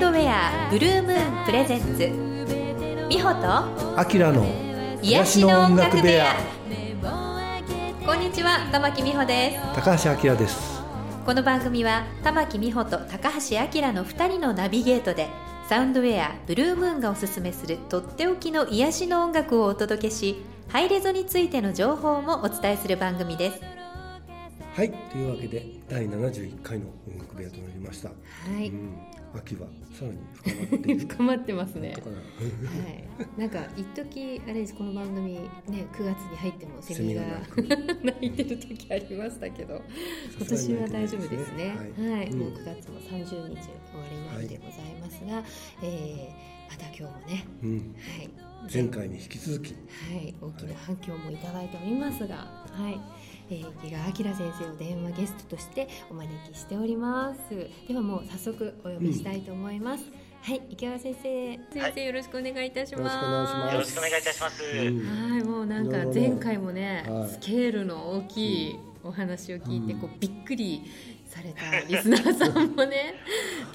ウンドウェアブルームーンプレゼンツ美穂とアキラの癒しの音楽部屋。こんにちは玉木美穂です。高橋明です。この番組は玉木美穂と高橋明の2人のナビゲートでサウンドウェアブルームーンがおすすめするとっておきの癒しの音楽をお届けしハイレゾについての情報もお伝えする番組です。はいというわけで第71回の音楽部屋となりました。はい、うん、秋は。さらに深まっている。深まってますね。はい、なんか一時あれです。この番組ね9月に入ってもセミがセミが鳴いてる時ありましたけど今年は大丈夫ですね。はい、うん。もう9月も30日終わりなんでございますが、えーまた今日もねうん、はい前回に引き続き。はい、大きな反響もいただいておりますが、はい、えー、池川明先生を電話ゲストとしてお招きしております。ではもう早速お呼びしたいと思います。はい、池川先生、先生よろしくお願いいたします。よろしくお願いします。よろしくお願いいたします。うん。はい、もうなんか前回もね、はい。スケールの大きいお話を聞いて、こうびっくりされたリスナーさんもね、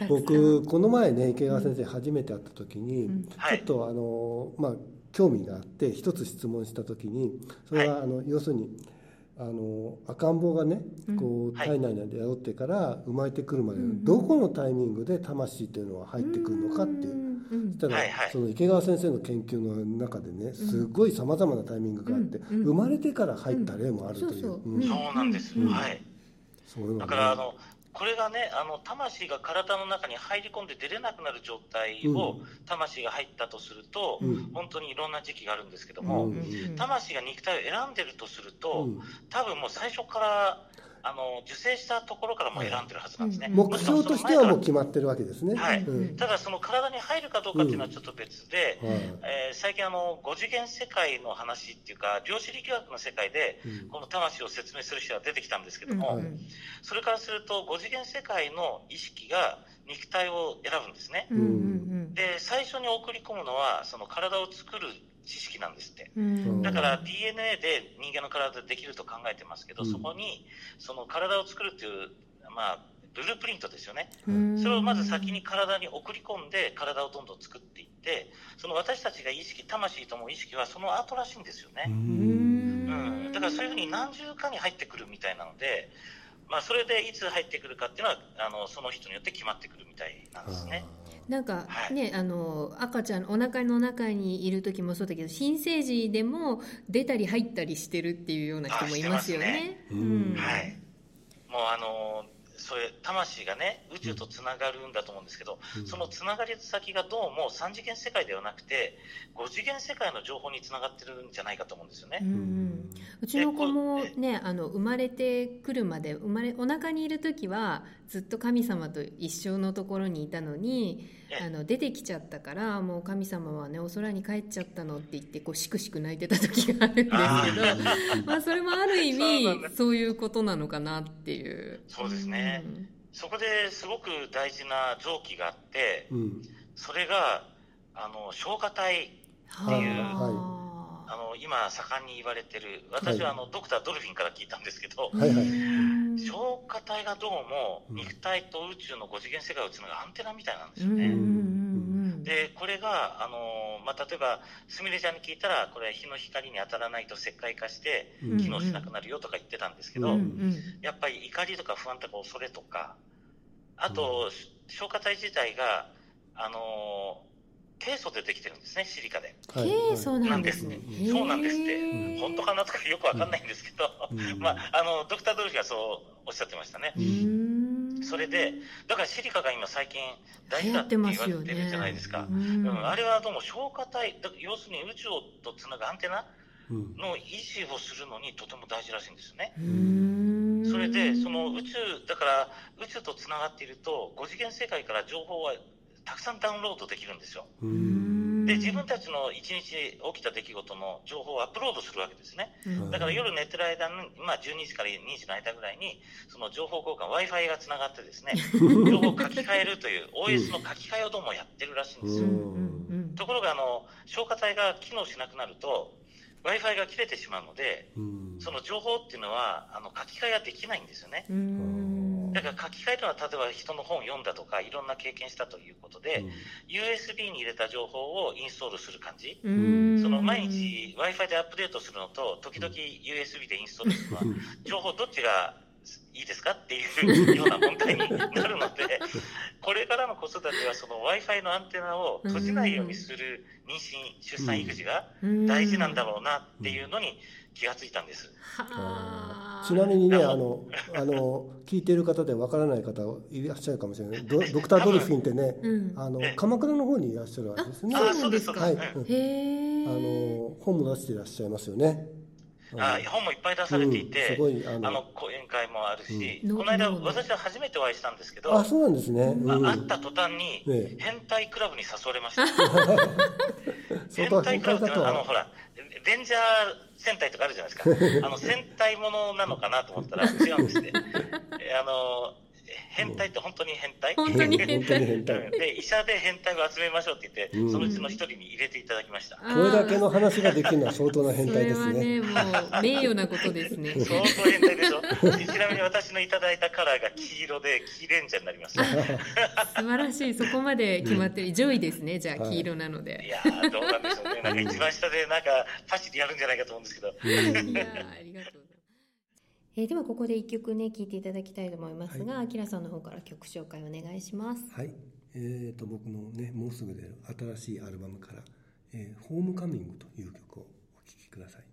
僕この前ね池川先生初めて会った時に、うん。はい。ちょっとあのまあ興味があって一つ質問した時にそれは、あの要するにあの赤ん坊がねこうはい。体内で宿ってから生まれてくるまでのうんどこのタイミングで魂っていうのは入ってくるのかっていう。うんそしたら、その池川先生の研究の中でねすごいさまざまなタイミングがあって、生まれてから入った例もあるという、うん。そうなんです。うん。はい。ねだからあのこれがね、あの魂が体の中に入り込んで出れなくなる状態を、魂が入ったとすると、うん。本当にいろんな時期があるんですけどうも、んうん。魂が肉体を選んでるとすると、うん。多分もう最初からあの受精したところからもう選んでるはずなんですね。うん目標としてはもう決まってるわけですね。はい。うん。ただその体に入るかどうかっていうのはちょっと別で、はい。えー最近あの5次元世界の話っていうか量子力学の世界でうん。この魂を説明する人が出てきたんですけども、はい。それからすると5次元世界の意識が肉体を選ぶんですね。うんうん。で最初に送り込むのはその体を作る知識なんですって。うん。だから DNA で人間の体でできると考えてますけど、うん。そこにその体を作るっていうまあルールプリントですよね。うん。それをまず先に体に送り込んで体をどんどん作っていってその私たちが意識魂とも意識はその後らしいんですよね、うん。うん、だからそういうふうに何重かに入ってくるみたいなので、まあ、それでいつ入ってくるかっていうのはあのその人によって決まってくるみたいなんですね。なんかはい。ね、あの赤ちゃんお腹の中にいる時もそうだけど新生児でも出たり入ったりしてるっていうような人もいますよね。ね。うん。はい、もうあのそういう魂がね宇宙とつながるんだと思うんですけど、うんそのつながり先がどうも3次元世界ではなくて5次元世界の情報につながってるんじゃないかと思うんですよね。うんうちの子もねあの生まれてくるまで生まれお腹にいる時はずっと神様と一生のところにいたのにあの出てきちゃったからもう神様はねお空に帰っちゃったのって言ってこうしくしく泣いてた時があるんですけどあまあそれもある意味そういうことなのかなっていう。そうですね。うん。そこですごく大事な臓器があってうん。それがあの消化体はいいうはあ。の今盛んに言われてる私はあの、ドクター・ドルフィンから聞いたんですけど、はいはい。うん消化体がどうもうん。肉体と宇宙の5次元世界をつなぐアンテナみたいなんですよね。でこれが、あのまあ、例えばすみれちゃんに聞いたらこれは日の光に当たらないと石灰化してうん。機能しなくなるよとか言ってたんですけど、うん。うんやっぱり怒りとか不安とか恐れとかあと、消化体自体が、あのケイ素でできてるんですねシリカで。はい。へえそうなんですね。うんそうなんですって。本当かなとかよくわかんないんですけど、うん。まあ、あのドクター・ドルフィンはそうおっしゃってましたね。それで、だからシリカが今最近大事だって言われてるじゃないですか。うん。うん、あれはどうも消化体、だ要するに宇宙とつなぐアンテナうん。の維持をするのにとても大事らしいんですよね。それで、その宇宙、だから宇宙とつながっていると、5次元世界から情報はたくさんダウンロードできるんですよ。で、自分たちの一日起きた出来事の情報をアップロードするわけですね。うんだから夜寝てる間に、まあ、12時から2時の間ぐらいに、その情報交換、Wi-Fi がつながってですね、情報を書き換えるという、OS の書き換えをどうもやってるらしいんですよ。ところが、あの、消化体が機能しなくなると、Wi-Fi が切れてしまうので、うんその情報っていうのは、あの、書き換えができないんですよね。うん。だから書き換えるのは例えば人の本読んだとかいろんな経験したということで、USB に入れた情報をインストールする感じ、その毎日 Wi-Fi でアップデートするのと時々 USB でインストールするのは情報どっちがいいですかっていうような問題になるので これからの子育てはその Wi-Fi のアンテナを閉じないようにする妊娠出産育児が大事なんだろうなっていうのに気がついたんです。はあ。ちなみにねああのあの 聞いている方でわからない方いらっしゃるかもしれない。ドドクター・ドルフィンってねうん。あのええ。鎌倉の方にいらっしゃるわけですね。ああそうですかはい、あの本も出していらっしゃいますよね。あ本もいっぱい出されていうんて、すごいあのあの講演会もあるし、うん。この間私は初めてお会いしたんですけど、あそうなんですね、うん。あ会った途端にええ。変態クラブに誘われました。変相当態クラブって変態だとはあのほらレンジャー戦隊とかあるじゃないですか。あの戦隊ものなのかなと思ったら違うんですね。えあの変態って本当に変態？本当に。変態。うん。で医者で変態を集めましょうって言って、うん。そのうちの一人に入れていただきました。これだけの話ができるのは相当な変そ態ですね。れはねもう名誉なことですね。相当変態でしょ？でちなみに私のいただいたカラーが黄色で黄レンジャーになります。素晴らしい。そこまで決まってる、上位ですね。じゃあはい黄色なのいで、やーどうなんでしょうね。なんか一番下でなんかパシリやるんじゃないかと思うんですけど。い、やーありがとうえーではここで一曲ね聴いていただきたいと思いますが、あきらさんの方から曲紹介お願いします。はい。えー、と僕のねもうすぐ出る新しいアルバムから「えーホームカミング」という曲をお聴きください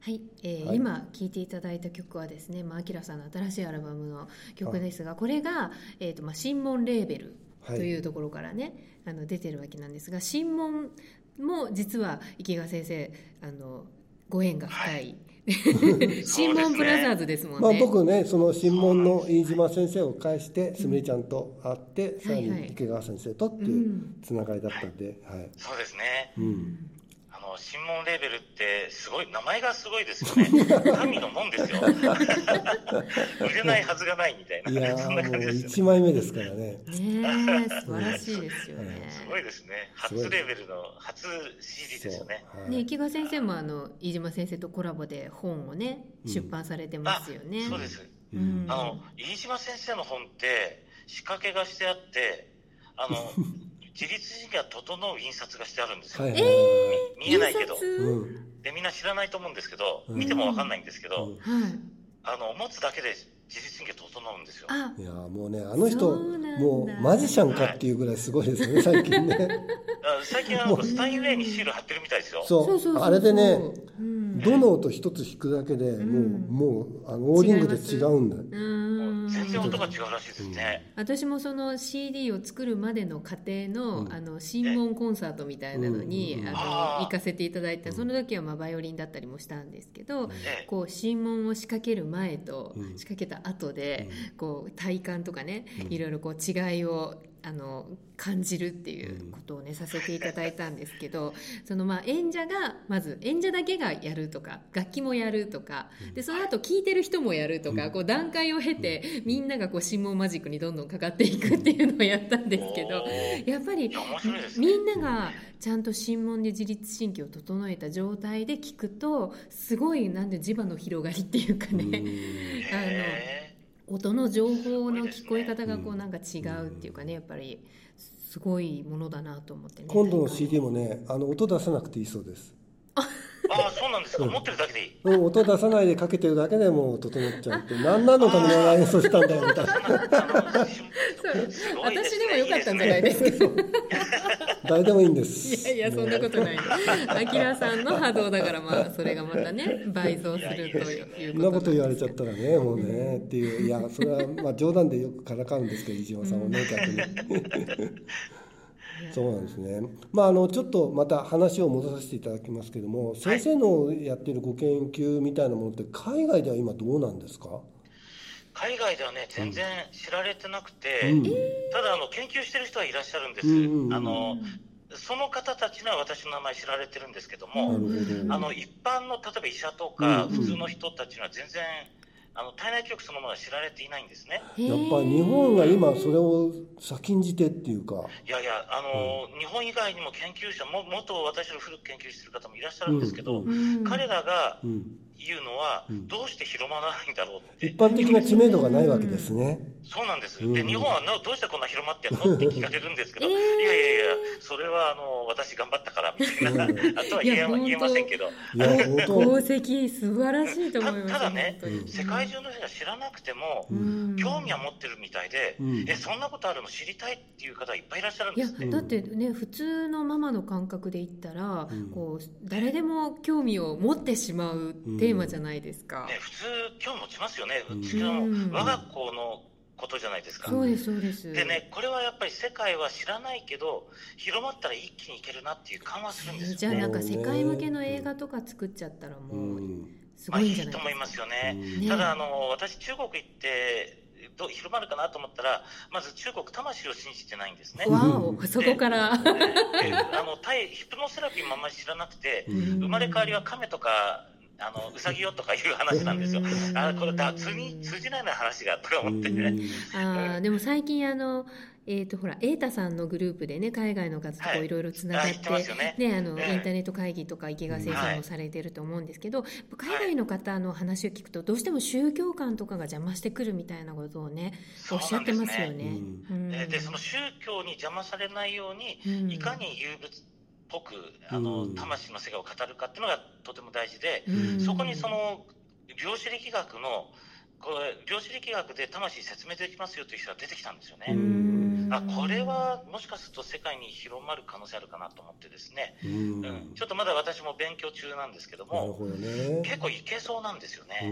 はい、えーはい。今聴いていただいた曲はですね、まあ、アキラさんの新しいアルバムの曲ですが、これが、えーとまあ、新門レーベルはい。というところからね、あの出てるわけなんですが新門も実は池川先生あのご縁が深い、新門ブラザーズですもんね。まあ、僕ねその新聞の飯島先生を介してすみれちゃんと会って、さらに池川先生とっていうつながりだったんで、はい。そうですね。うん。あのの神門レーベルってすごい名前がすごいですよね。神の門ですよ。売れないはずがないみたいないやそんな感じですよね。1枚目ですからね。ねえ 素晴らしいですよね。すごいですね。初レーベルの初 CD ですよね。はい。ね、池川先生もあの飯島先生とコラボで本をねうん。出版されてますよね。そうです。うん。あの飯島先生の本って仕掛けがしてあってあの自律神経が整う印刷がしてあるんですよ、はいはいはい。見えないけど。でみんな知らないと思うんですけどうん。見てもわかんないんですけど。あの持つだけで自律神経整うんですよ。あ、いやーもうねあの人もうマジシャンかっていうぐらいすごいですよね 最近ね。あ最近はスタインウェイにシール貼ってるみたいですよ。そう。そうそうそうそう。あれでねうん。どの音一つ弾くだけでもう、うん。もうあのオーディングで違うんだよ。うん全然音が違うらしいですね、私もその CD を作るまでの過程の,、うん。あの新聞コンサートみたいなのに、うん。あの行かせていただいてその時はまあバイオリンだったりもしたんですけど、ええ。こう新聞を仕掛ける前とうん。仕掛けた後で、こう体感とかね、うん。いろいろこう違いをあの感じるっていうことをねさせていただいたんですけどそのまあ演者がまず演者だけがやるとか楽器もやるとかでその後聴いてる人もやるとか、うん。こう段階を経てみんながこう心網マジックにどんどんかかっていくっていうのをやったんですけどやっぱりね。みんながちゃんと心門で自律神経を整えた状態で聞くとすごいなんで磁場の広がりっていうかね、へ音の情報の聞こえ方がこううん。なんか違うっていうかねやっぱりすごいものだなと思ってね。今度の CD もねあの音出さなくていいそうです、ーああそうなんですか、持ってるだけでいい。うん、音出さないでかけてるだけでもう整っちゃうって何何のために演奏したんだよみたいな。私でもよかったんじゃないですか誰でもいいんです。いやいやそんなことない。あきらさんの波動だからまあそれがまたね倍増するというそんなこと言われちちゃったらねもうねっていう。いやそれはまあ冗談でよくからかうんですけど飯島さんもね逆に。そうなんですね。まああのちょっとまた話を戻させていただきますけども先生のやっているご研究みたいなものって海外では今どうなんですか？海外ではね全然知られてなくて、うん。ただあの研究してる人はいらっしゃるんです、うん。うんうんあのその方たちには私の名前知られてるんですけどなも、あの一般の例えば医者とか、うん。うん普通の人たちには全然あの体内記憶そのものは知られていないんですね。やっぱり日本が今それを先んじてっていうか。いやいや、あの日本以外にも研究者も、元私の古く研究してる方もいらっしゃるんですけど、うん。うん。彼らがうん言うのは、うん。どうして広まらないんだろうって。一般的な知名度がないわけですね。そうなんです。うん。で、日本はなどうしてこんな広まってんのって聞かれるんですけど、えーいやいやいや、それはあの私頑張ったからみたいな、うん。あとは言え言えませんけど、いや本当。功績素晴らしいと思いますたただね世界中の人が知らなくても、うん。興味は持ってるみたいで、うん。え、そんなことあるの知りたいっていう方いっぱいいらっしゃるんいやですね。だってね普通のママの感覚で言ったら、うん。こう誰でも興味を持ってしまうテーマじゃないですか、ね、普通興味持ちますよね。うん。うちのうん我が子のことじゃないですか。そうですそうです。でね、これはやっぱり世界は知らないけど、広まったら一気にいけるなっていう感はするんですよ。ね。じゃあなんか世界向けの映画とか作っちゃったらうもうん。すまあいごいんじゃないいと思いますようね。ん。ね。ただあの、私、中国行って、どう広まるかなと思ったら、まず中国、魂を信じてないんですね。わおそこから。であのタイヒプノセラピーもあんまり知らなくて、うん。生まれ変わりは亀とか、あのウサギよとかいう話なんですよ。うんあこれだ通に通じないな話がとか思ってね。あーでも最近あのえーとほら瑛太さんのグループでね海外の方とい。ういろいろつながってますよね。ねあのええインターネット会議とか池川先生もされてると思うんですけど、海外の方の話を聞くとどうしても宗教観とかが邪魔してくるみたいなことをねおっしゃってますよね。うん。ででその宗教に邪魔されないように、うん。いかに有物っぽくあの、うん。魂の世界を語るかっていうのがとても大事で、うん。そこにその量子力学のこれ量子力学で魂説明できますよという人が出てきたんですよね。うん。あこれはもしかすると世界に広まる可能性あるかなと思ってですね、うん。うん。ちょっとまだ私も勉強中なんですけどもなるほどね。結構いけそうなんですよね、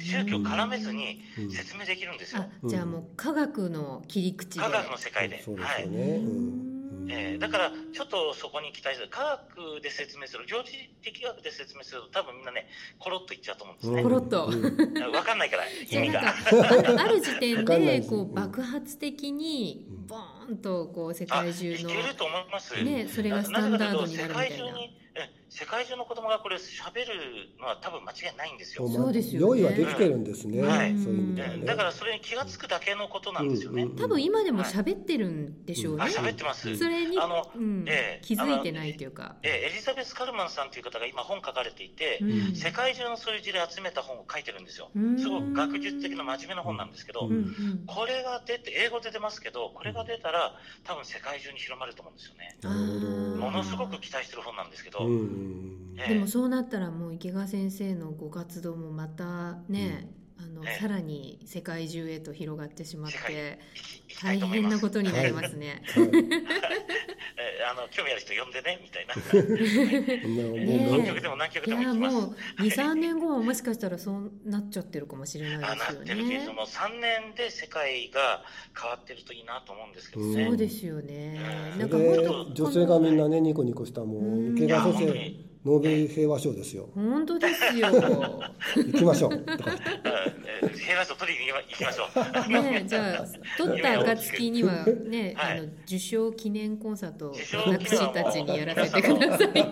宗教絡めずにうん。説明できるんですよ、あじゃあもう科学の切り口で。科学の世界で、そうですはい。よね、うんえーだからちょっとそこに期待する。科学で説明する。量子力学で説明すると多分みんなねコロッといっちゃうと思うんですね、コロッと。うん。分かんないから意味が。かある ある時点でこう爆発的にボーンとこう世界中のけると思います。ねそれがスタンダードになるみたいな。世界中にえ世界中の子供がこれ喋るのは多分間違いないんですよ。まあそうですよね。用意はできてるんですね、うん。はいそういう意味ではね。うん。だからそれに気がつくだけのことなんですよね。うんうん多分今でも喋ってるんでしょうね、あ、喋ってます。それにあの、うん。ええ。気づいてないというか、えエリザベス・カルマンさんという方が今本書かれていて、うん。世界中のそういう事例集めた本を書いてるんですよ。う。ん。すごく学術的な真面目な本なんですけど、うんうんうん。これが出て、英語で出ますけど、これが出たら多分世界中に広まると思うんですよね。なるほど。ものすごく期待してる本なんですけど、でもそうなったらもう池川先生のご活動もまたね、あのええ。さらに世界中へと広がってしまって大。変なことになりますね。はい。え あの興味ある人呼んでねみたいな。何曲でも何曲いやでも行きます。もう23年後はもしかしたらそうなっちゃってるかもしれないあなっですよねてるけれど。も、3年で世界が変わってるといいなと思うんですけどうんね。そうですよね。うんなんか女性がみんなねニコニコしたもう池川先生いや本当にノーベル平和賞ですよ。本当ですよ。行きましょう。平和賞取りに行きましょう。ねじゃあ取った暁にはね、はいあの受賞記念コンサート私たちにやらせてください。入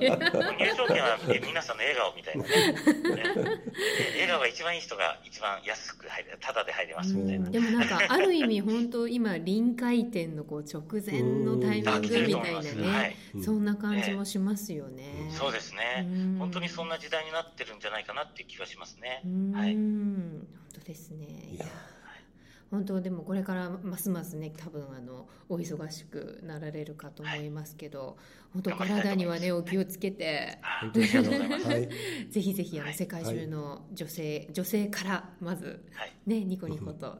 場券はえ皆さんの笑顔みたいな。笑顔が一番いい人が一番安く入れ、ただで入れますみたいな。でもなんかある意味本当今臨界点のこう直前のタイミングみたいなはねい、そんな感じもしますよね。そうですねうん。本当にそんな時代になってるんじゃないかなっていう気がしますねう。ん、はい本当ですね。いや本当でもこれからますますね多分あのお忙しくなられるかと思いますけど、本当体にはねお気をつけて。あ本当にありがとうございます。はい ぜひぜひあのはい世界中の女性、女性からまずはい。ねニコニコと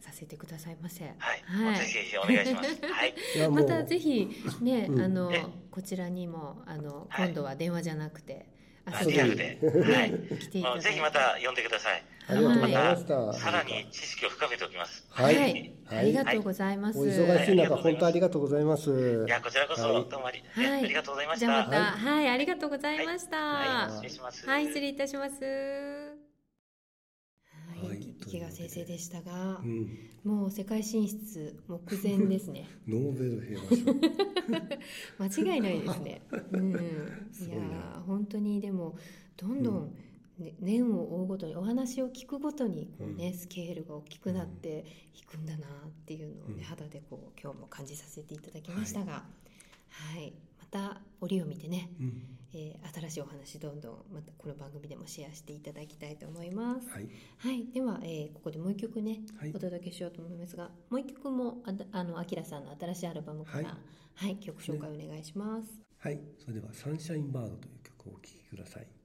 させてくださいませ。はい。はいぜひぜひお願いします。はい。またぜひね、うんあのえ？こちらにもあのはい今度は電話じゃなくてあ遊びにリアルで。はい。来ていただいてぜひまた呼んでください。ありがとうございましまたたさらに知識を深めておきます。はいはい、ありがとうございます。お忙しい中本当ありがとうございますいや、こちらこそはいどうもあり,、はいありがとうございましじゃあまた。たはい、ありがとうございました。はい、は失礼します。い、失礼いたします。はい、はい池川先生でしたがう、んもう世界進出目前ですね。ノーベル平和賞間違いないですね。うん、いや本当にでもどんどん、ね、年を追うごとにお話を聞くごとにこう、ねスケールが大きくなっていくんだなっていうのを、ねうん肌でこう今日も感じさせていただきましたが、はいまた折を見てね、うんえー新しいお話どんどんまたこの番組でもシェアしていただきたいと思います。はい。はい、では、えーここでもう一曲ね、はい。お届けしようと思いますがもう一曲もああのアキラさんの新しいアルバムから、ははいい曲紹介お願いします。はい。それではサンシャインバードという曲をお聴きください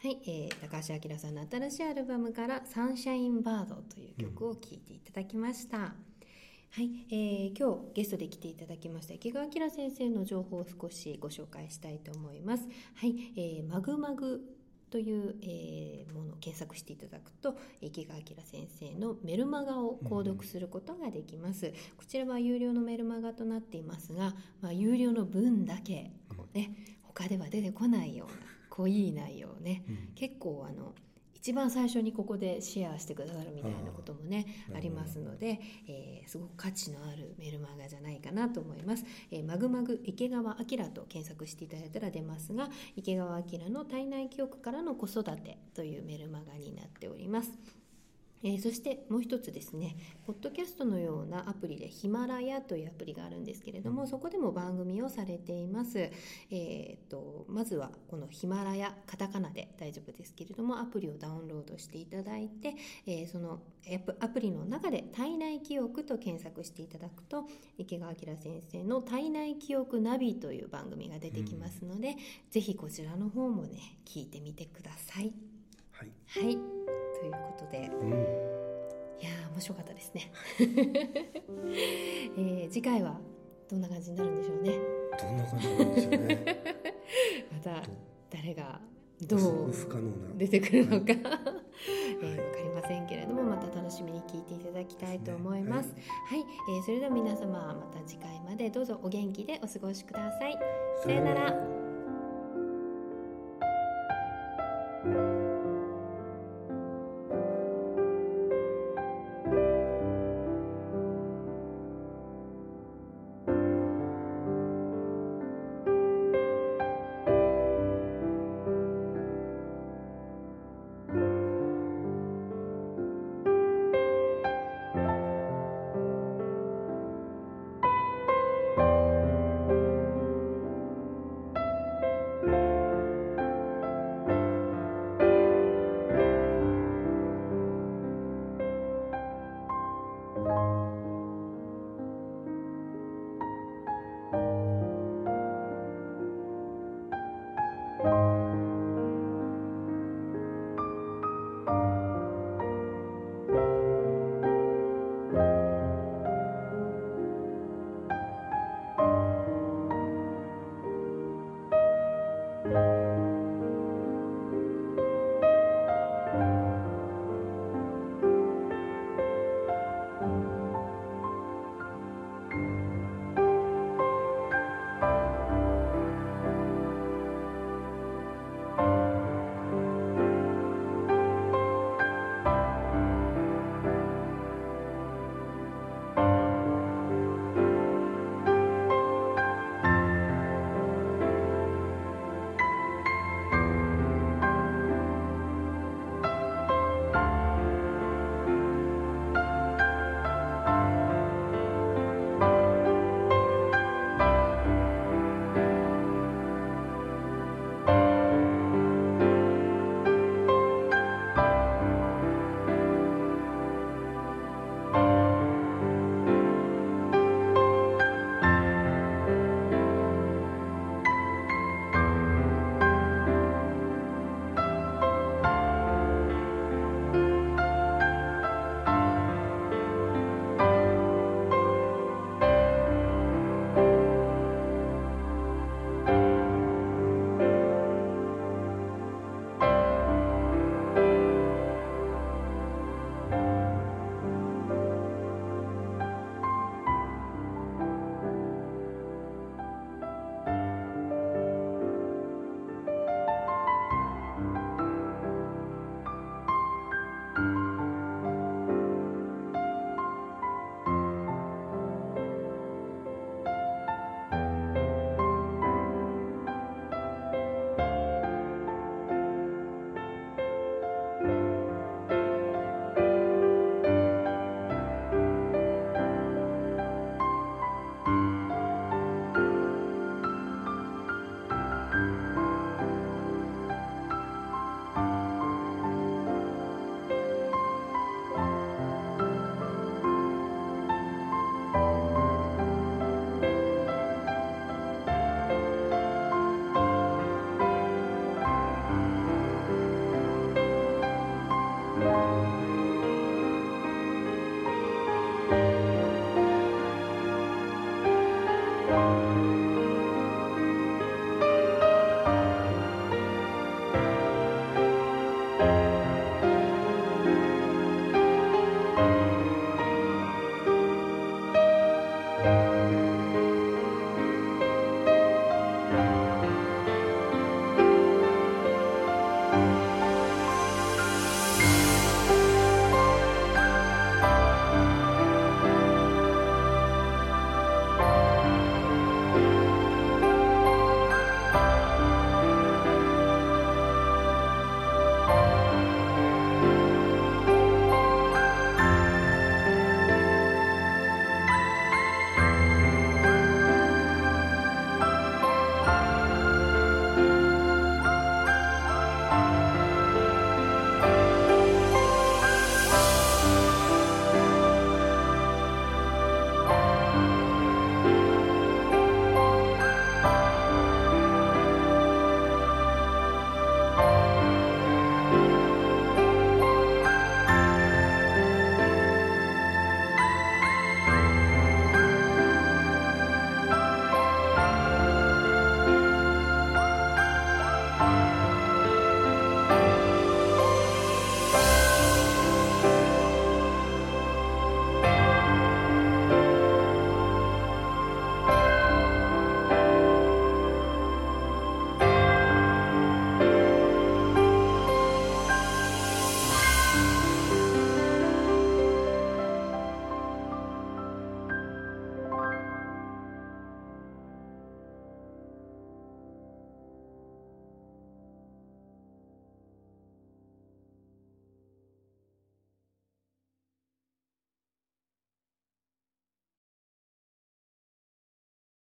はい、えー、高橋明さんの新しいアルバムから「サンシャインバード」という曲を聴いていただきました。はい、えー、今日ゲストで来ていただきました池川明先生の情報を少しご紹介したいと思います。はい、えー、マグマグという、えー、ものを検索していただくと池川明先生のメルマガを購読することができます、こちらは有料のメルマガとなっていますが、まあ、有料の分だけこう、ね、他では出てこないような濃い内容をね、結構あの一番最初にここでシェアしてくださるみたいなこともねありますので、えーすごく価値のあるメルマガじゃないかなと思います、えーマグマグ池川明と検索していただいたら出ますが池川明の体内記憶からの子育てというメルマガになっておりますえーそしてもう一つですね、ポッドキャストのようなアプリでヒマラヤというアプリがあるんですけれども、そこでも番組をされています。えーとまずはこのヒマラヤ、カタカナで大丈夫ですけれども、アプリをダウンロードしていただいて、えーそのアプリの中で体内記憶と検索していただくと、池川明先生の体内記憶ナビという番組が出てきますので、ぜひこちらの方もね、聞いてみてください。はい。はい。ということで、うん。いやー面白かったですね、えー次回はどんな感じになるんでしょうね。どんな感じなんでしょうね。またど誰がど予う。出てくるのか、えーわかりませんけれどもまた楽しみに聞いていただきたいと思います。はい、えーそれでは皆様また次回までどうぞお元気でお過ごしください。さよならはい